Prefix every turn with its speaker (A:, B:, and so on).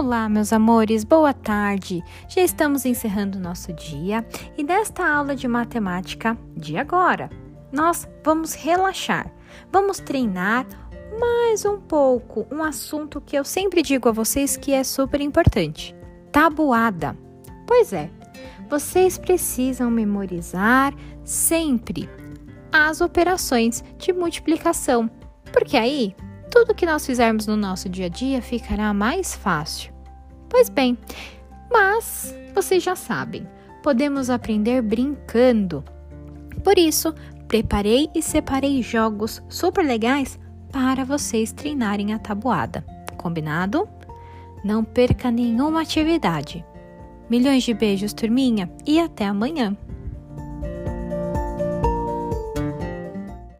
A: Olá, meus amores, boa tarde! Já estamos encerrando o nosso dia e nesta aula de matemática de agora, nós vamos relaxar, vamos treinar mais um pouco um assunto que eu sempre digo a vocês que é super importante: tabuada. Pois é, vocês precisam memorizar sempre as operações de multiplicação, porque aí tudo que nós fizermos no nosso dia a dia ficará mais fácil. Pois bem, mas vocês já sabem, podemos aprender brincando. Por isso, preparei e separei jogos super legais para vocês treinarem a tabuada. Combinado? Não perca nenhuma atividade. Milhões de beijos, turminha, e até amanhã!